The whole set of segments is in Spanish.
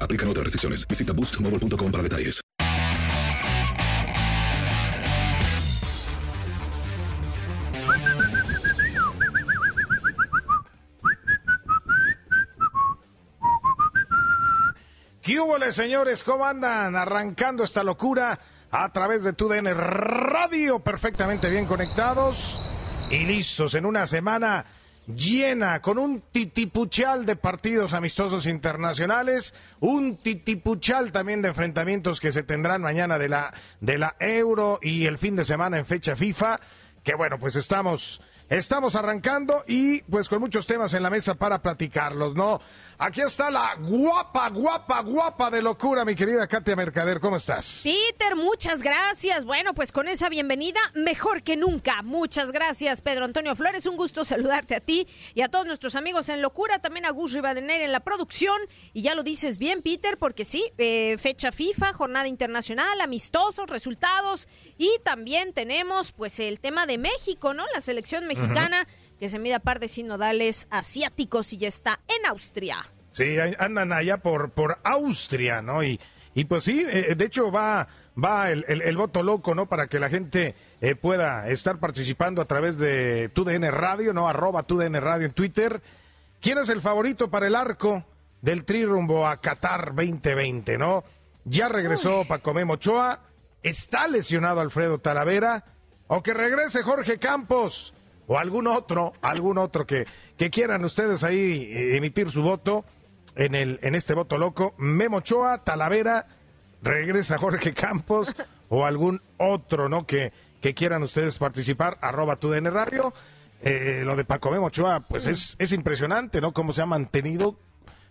Aplican otras restricciones. Visita boostmobile.com para detalles. ¿Qué hubo, señores? ¿Cómo andan? Arrancando esta locura a través de TUDN Radio, perfectamente bien conectados y listos en una semana llena, con un titipuchal de partidos amistosos internacionales, un titipuchal también de enfrentamientos que se tendrán mañana de la, de la Euro y el fin de semana en fecha FIFA, que bueno, pues estamos, estamos arrancando y pues con muchos temas en la mesa para platicarlos, ¿no? Aquí está la guapa, guapa, guapa de locura, mi querida Katia Mercader, ¿cómo estás? Peter, muchas gracias. Bueno, pues con esa bienvenida, mejor que nunca. Muchas gracias, Pedro Antonio Flores. Un gusto saludarte a ti y a todos nuestros amigos en Locura, también a Gus Rivadeneira en la producción. Y ya lo dices bien, Peter, porque sí, eh, fecha FIFA, jornada internacional, amistosos, resultados. Y también tenemos, pues, el tema de México, ¿no? La selección mexicana que se mide a par de sinodales asiáticos y ya está en Austria. Sí, andan allá por, por Austria, ¿no? Y, y pues sí, eh, de hecho va, va el, el- el voto loco, ¿no? Para que la gente eh, pueda estar participando a través de TUDN Radio, ¿no? Arroba TUDN Radio en Twitter. ¿Quién es el favorito para el arco del tri rumbo a Qatar 2020, no? Ya regresó Paco Memo Ochoa, está lesionado Alfredo Talavera, o que regrese Jorge Campos, o algún otro, algún otro que, que quieran ustedes ahí eh, emitir su voto en, el, en este voto loco. Memo Ochoa, Talavera, regresa Jorge Campos, o algún otro, ¿no? Que, que quieran ustedes participar, arroba tu DN Radio. Eh, lo de Paco Memo Ochoa, pues es, es impresionante, ¿no? Cómo se ha mantenido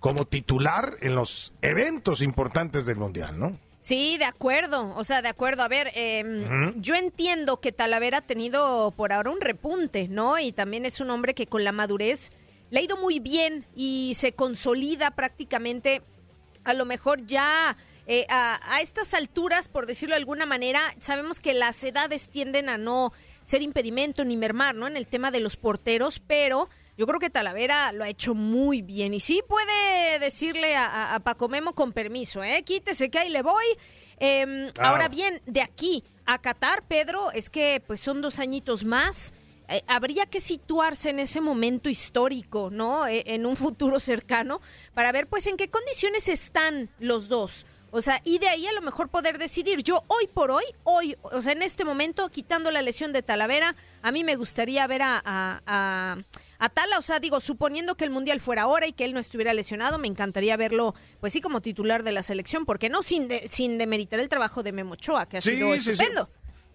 como titular en los eventos importantes del Mundial, ¿no? Sí, de acuerdo. O sea, de acuerdo. A ver, eh, Ujú. yo entiendo que Talavera ha tenido por ahora un repunte, ¿no? Y también es un hombre que con la madurez le ha ido muy bien y se consolida prácticamente. A lo mejor ya eh, a, a estas alturas, por decirlo de alguna manera, sabemos que las edades tienden a no ser impedimento ni mermar, ¿no? En el tema de los porteros, pero yo creo que Talavera lo ha hecho muy bien. Y sí puede decirle a, a- a Paco Memo con permiso, ¿eh? Quítese que ahí le voy. Em, Claro. Ahora bien, de aquí a Qatar, Pedro, es que pues son dos añitos más. Eh, habría que situarse en ese momento histórico, ¿no? Eh, en un futuro cercano, para ver pues en qué condiciones están los dos. O sea, y de ahí a lo mejor poder decidir. Yo hoy por hoy, hoy, o sea, en este momento, quitando la lesión de Talavera, a mí me gustaría ver a, a, a, Tala, o sea, digo, suponiendo que el Mundial fuera ahora y que él no estuviera lesionado, me encantaría verlo, pues sí, como titular de la selección, porque no sin, sin demeritar el trabajo de Memo Ochoa, que ha sido estupendo.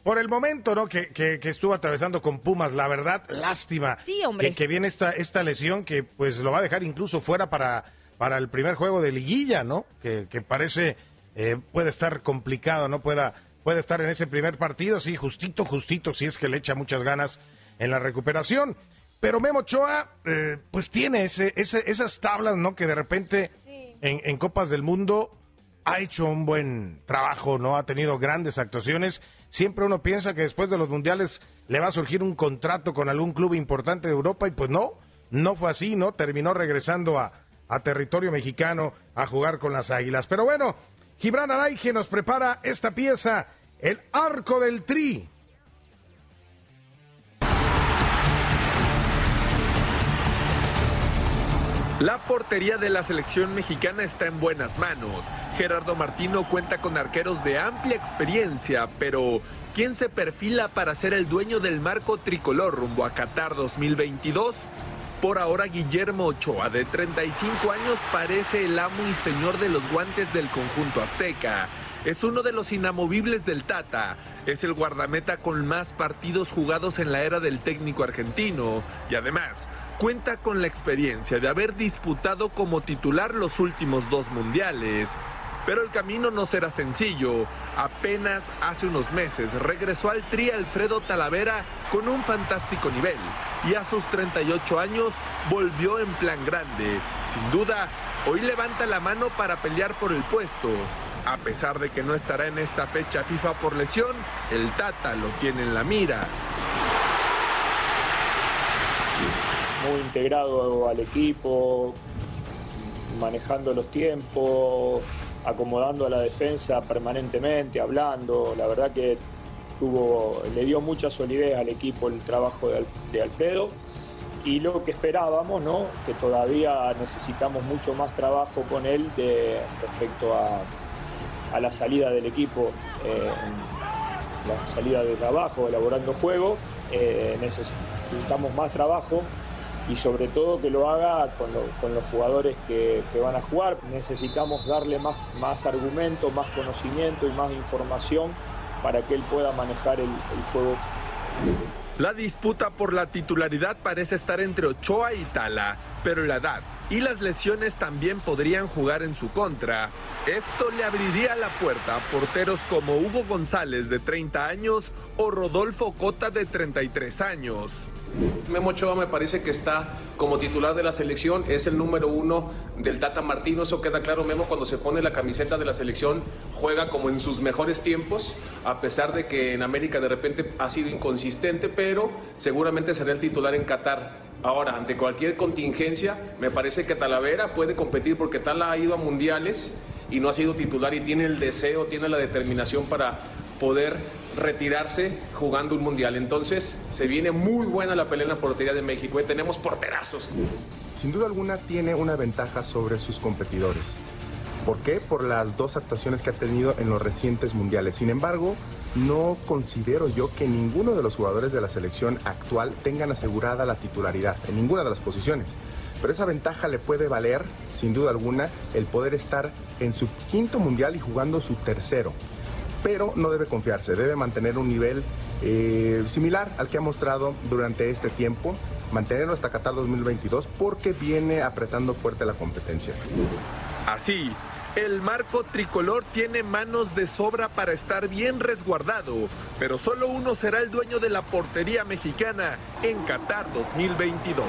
Por el momento, ¿no? Que, que, estuvo atravesando con Pumas, la verdad, lástima. Sí, hombre. Que, viene esta, esta lesión que pues lo va a dejar incluso fuera para, para el primer juego de liguilla, ¿no? Que, que parece eh, puede estar complicado, ¿no? Pueda, puede estar en ese primer partido, sí, justito, justito, si es que le echa muchas ganas en la recuperación. Pero Memo Ochoa, eh, pues tiene ese, ese, esas tablas, ¿no? Que de repente en, en Copas del Mundo ha hecho un buen trabajo, ¿no? Ha tenido grandes actuaciones siempre uno piensa que después de los mundiales le va a surgir un contrato con algún club importante de Europa y pues no, no fue así, ¿no? Terminó regresando a, territorio mexicano a jugar con las Águilas. Pero bueno, Gibran Araige nos prepara esta pieza, el arco del tri. La portería de la selección mexicana está en buenas manos. Gerardo Martino cuenta con arqueros de amplia experiencia, pero ¿quién se perfila para ser el dueño del marco tricolor rumbo a Qatar 2022? Por ahora Guillermo Ochoa, de 35 años, parece el amo y señor de los guantes del conjunto azteca. Es uno de los inamovibles del Tata. Es el guardameta con más partidos jugados en la era del técnico argentino. Y además, cuenta con la experiencia de haber disputado como titular los últimos dos mundiales. Pero el camino no será sencillo. Apenas hace unos meses regresó al Tri Alfredo Talavera con un fantástico nivel y a sus 38 años volvió en plan grande. Sin duda, hoy levanta la mano para pelear por el puesto. A pesar de que no estará en esta fecha FIFA por lesión, el Tata lo tiene en la mira. muy integrado al equipo, manejando los tiempos, acomodando a la defensa permanentemente, hablando. La verdad que tuvo, le dio mucha solidez al equipo el trabajo de, Alfredo. Y lo que esperábamos, ¿no? que todavía necesitamos mucho más trabajo con él de, respecto a, la salida del equipo, eh, la salida de trabajo, elaborando juego. Eh, necesitamos más trabajo y sobre todo que lo haga con, los jugadores que, van a jugar. Necesitamos darle más, más argumento, más conocimiento y más información para que él pueda manejar el, el juego. La disputa por la titularidad parece estar entre Ochoa y Tala, pero la edad y las lesiones también podrían jugar en su contra. Esto le abriría la puerta a porteros como Hugo González de 30 años o Rodolfo Cota de 33 años. Memo Ochoa me parece que está como titular de la selección, es el número uno del Tata Martino, eso queda claro, Memo cuando se pone la camiseta de la selección juega como en sus mejores tiempos, a pesar de que en América de repente ha sido inconsistente, pero seguramente será el titular en Qatar. Ahora, ante cualquier contingencia, me parece que Talavera puede competir porque Tala ha ido a mundiales y no ha sido titular y tiene el deseo, tiene la determinación para poder retirarse jugando un mundial. Entonces se viene muy buena la pelea en la portería de México. ¿eh? Tenemos porterazos. Sin duda alguna tiene una ventaja sobre sus competidores. ¿Por qué? Por las dos actuaciones que ha tenido en los recientes mundiales. Sin embargo, no considero yo que ninguno de los jugadores de la selección actual tengan asegurada la titularidad en ninguna de las posiciones. Pero esa ventaja le puede valer, sin duda alguna, el poder estar en su quinto mundial y jugando su tercero pero no debe confiarse, debe mantener un nivel eh, similar al que ha mostrado durante este tiempo, mantenerlo hasta Qatar 2022 porque viene apretando fuerte la competencia. Así, el marco tricolor tiene manos de sobra para estar bien resguardado, pero solo uno será el dueño de la portería mexicana en Qatar 2022.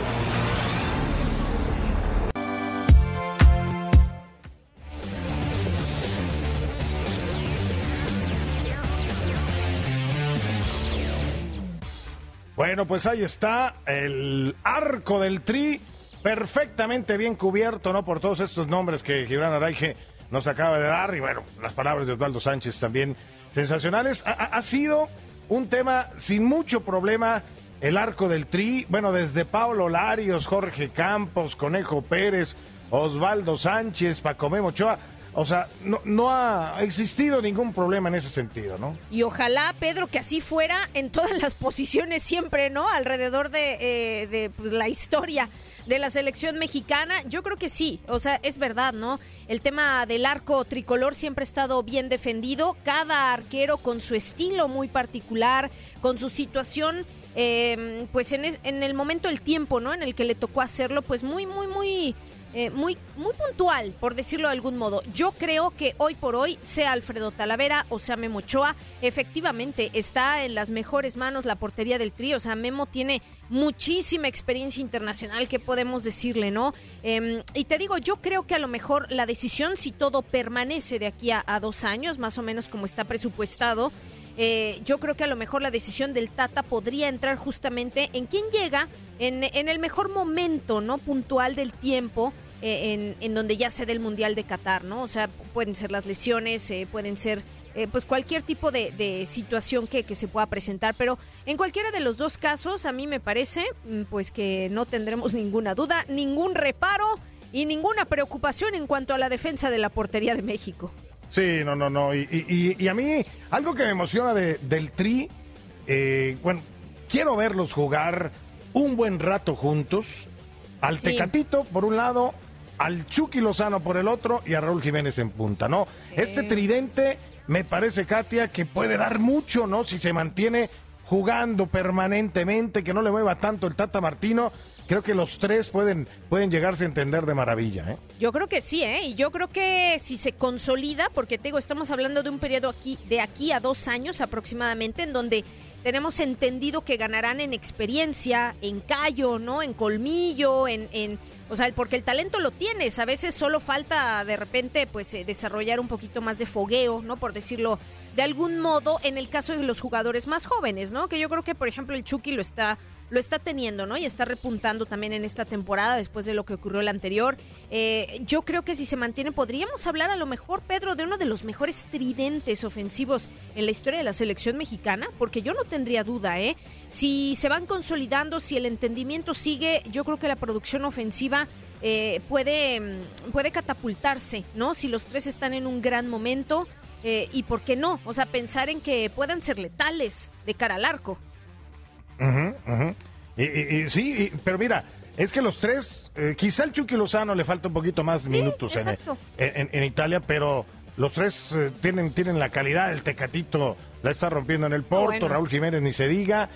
Bueno, pues ahí está el arco del tri, perfectamente bien cubierto, ¿no? Por todos estos nombres que Gibran Araige nos acaba de dar. Y bueno, las palabras de Osvaldo Sánchez también sensacionales. Ha, sido un tema sin mucho problema el arco del tri. Bueno, desde Pablo Larios, Jorge Campos, Conejo Pérez, Osvaldo Sánchez, Paco Ochoa. O sea, no, no ha existido ningún problema en ese sentido, ¿no? Y ojalá, Pedro, que así fuera en todas las posiciones siempre, ¿no? Alrededor de, eh, de pues, la historia de la selección mexicana. Yo creo que sí, o sea, es verdad, ¿no? El tema del arco tricolor siempre ha estado bien defendido. Cada arquero con su estilo muy particular, con su situación. eh, pues en, es- en el momento del tiempo, ¿no? En el que le tocó hacerlo, pues muy, muy, muy eh, muy, muy puntual, por decirlo de algún modo. Yo creo que hoy por hoy, sea Alfredo Talavera o sea Memo Ochoa, efectivamente está en las mejores manos la portería del trío. O sea, Memo tiene muchísima experiencia internacional, que podemos decirle, no? Em, y te digo, yo creo que a lo mejor la decisión, si todo permanece de aquí a, dos años, más o menos como está presupuestado, eh, yo creo que a lo mejor la decisión del Tata podría entrar justamente en quién llega en, en el mejor momento, ¿no? Puntual del tiempo. Eh, en, en donde ya se dé el Mundial de Qatar, ¿no? O sea, pueden ser las lesiones, eh, pueden ser eh, pues cualquier tipo de, de situación que, que se pueda presentar, pero en cualquiera de los dos casos, a mí me parece, mm, pues que no tendremos ninguna duda, ningún reparo y ninguna preocupación en cuanto a la defensa de la portería de México. Sí, no, no, no. Y, y- y- y a mí, algo que me emociona de- del Tri, eh, bueno, quiero verlos jugar un buen rato juntos. Al Sí. Tecatito, por un lado, al Chucky Lozano por el otro y a Raúl Jiménez en punta, ¿no? Este tridente, me parece, Katia, que puede dar mucho, ¿no? Si se mantiene jugando permanentemente, que no le mueva tanto el Tata Martino. Creo que los tres pueden, pueden llegarse a entender de maravilla, ¿eh? Yo creo que sí, ¿eh? Y yo creo que si se consolida, porque te digo, estamos hablando de un periodo aquí, de aquí a dos años aproximadamente, en donde tenemos entendido que ganarán en experiencia, en callo, ¿no? En colmillo, en, en o sea, porque el talento lo tienes, a veces solo falta de repente, pues, eh, desarrollar un poquito más de fogueo, ¿no? Por decirlo de algún modo, en el caso de los jugadores más jóvenes, ¿no? Que yo creo que, por ejemplo, el Chucky lo está lo está teniendo, ¿no? Y está repuntando también en esta temporada después de lo que ocurrió el anterior. Eh, yo creo que si se mantiene, podríamos hablar a lo mejor, Pedro, de uno de los mejores tridentes ofensivos en la historia de la selección mexicana, porque yo no tendría duda, ¿eh? Si se van consolidando, si el entendimiento sigue, yo creo que la producción ofensiva eh, puede, mm, puede catapultarse, ¿no? Si los tres están en un gran momento. eh, y por qué no, o sea, pensar en que puedan ser letales de cara al arco. Ujú, ujú. Y, y- y sí, y- pero mira, es que los tres, eh, quizá el Chucky Lozano le falta un poquito más minutos en, exacto. en- en Italia, pero los tres eh, tienen, tienen la calidad, el Tecatito la está rompiendo en el Porto, bueno. Raúl Jiménez ni se diga,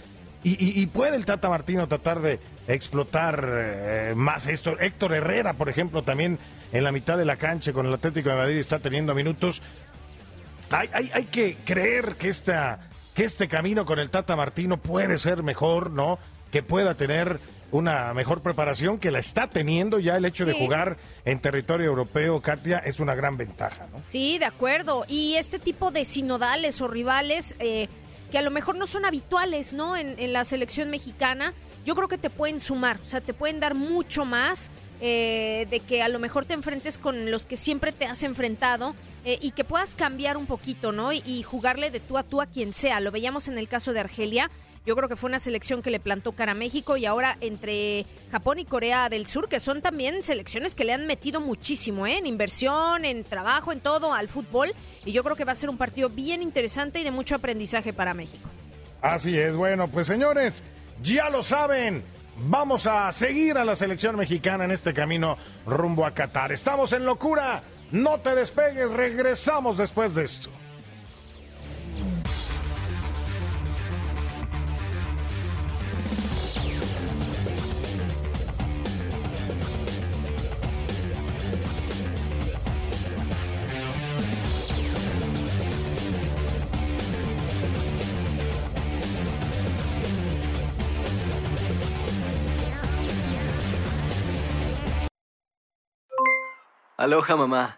y, puede el Tata Martino tratar de explotar eh, más esto. Héctor Herrera, por ejemplo, también en la mitad de la cancha con el Atlético de Madrid está teniendo minutos. Hay, hay, hay que creer que, esta, que este camino con el Tata Martino puede ser mejor, ¿no? Que pueda tener una mejor preparación, que la está teniendo ya el hecho de jugar en territorio europeo, Katia, es una gran ventaja, ¿no? Sí, de acuerdo. Y este tipo de sinodales o rivales eh, que a lo mejor no son habituales, ¿no? En, en la selección mexicana, yo creo que te pueden sumar, o sea, te pueden dar mucho más eh, de que a lo mejor te enfrentes con los que siempre te has enfrentado eh, y que puedas cambiar un poquito, ¿no? Y, y jugarle de tú a tú a quien sea. Lo veíamos en el caso de Argelia. Yo creo que fue una selección que le plantó cara a México y ahora entre Japón y Corea del Sur, que son también selecciones que le han metido muchísimo, ¿eh? en inversión, en trabajo, en todo, al fútbol. Y yo creo que va a ser un partido bien interesante y de mucho aprendizaje para México. Así es, bueno, pues señores, ya lo saben. Vamos a seguir a la selección mexicana en este camino rumbo a Qatar. Estamos en locura. No te despegues, regresamos después de esto. Aloha mamá,